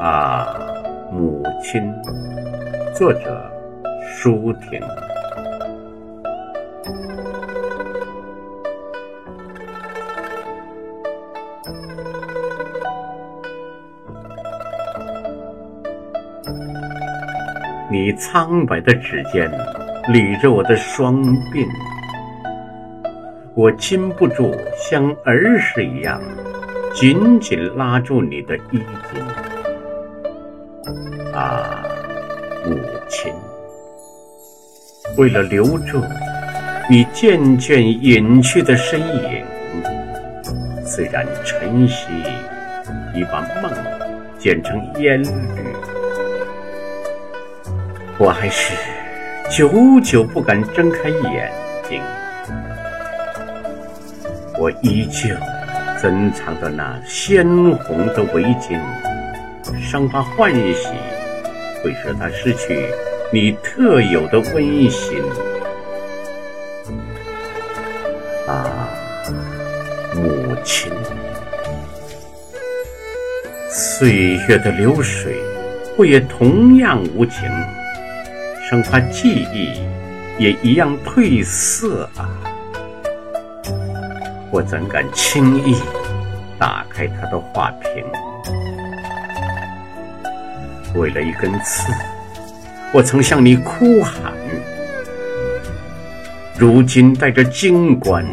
啊，母亲，作者舒婷。你苍白的指尖捋着我的双鬓，我禁不住像儿时一样紧紧拉住你的衣襟。啊，母亲，为了留住你渐渐隐去的身影，虽然晨曦已把梦剪成烟缕。我还是久久不敢睁开眼睛，我依旧珍藏着那鲜红的围巾，生怕换洗会使他失去你特有的温馨。啊，母亲，岁月的流水不也同样无情？生怕记忆也一样褪色啊！我怎敢轻易打开他的画屏？为了一根刺，我曾向你哭喊。如今带着金冠，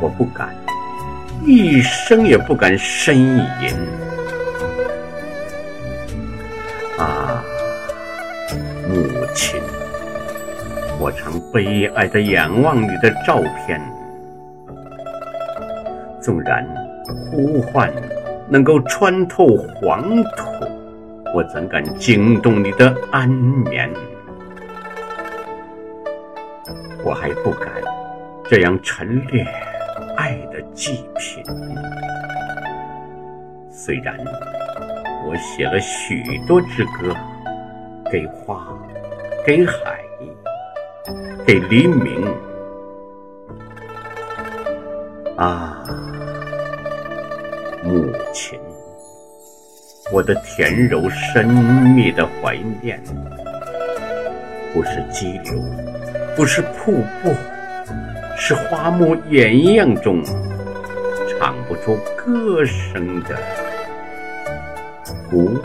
我不敢，一生也不敢呻吟。啊！母亲，我常悲哀的仰望你的照片，纵然呼唤能够穿透黄土，我怎敢惊动你的安眠？我还不敢这样陈列爱的祭品，虽然我写了许多支歌。给花，给海，给黎明。啊，母亲，我的甜柔深密的怀念，不是激流，不是瀑布，是花木掩映中唱不出歌声的孤。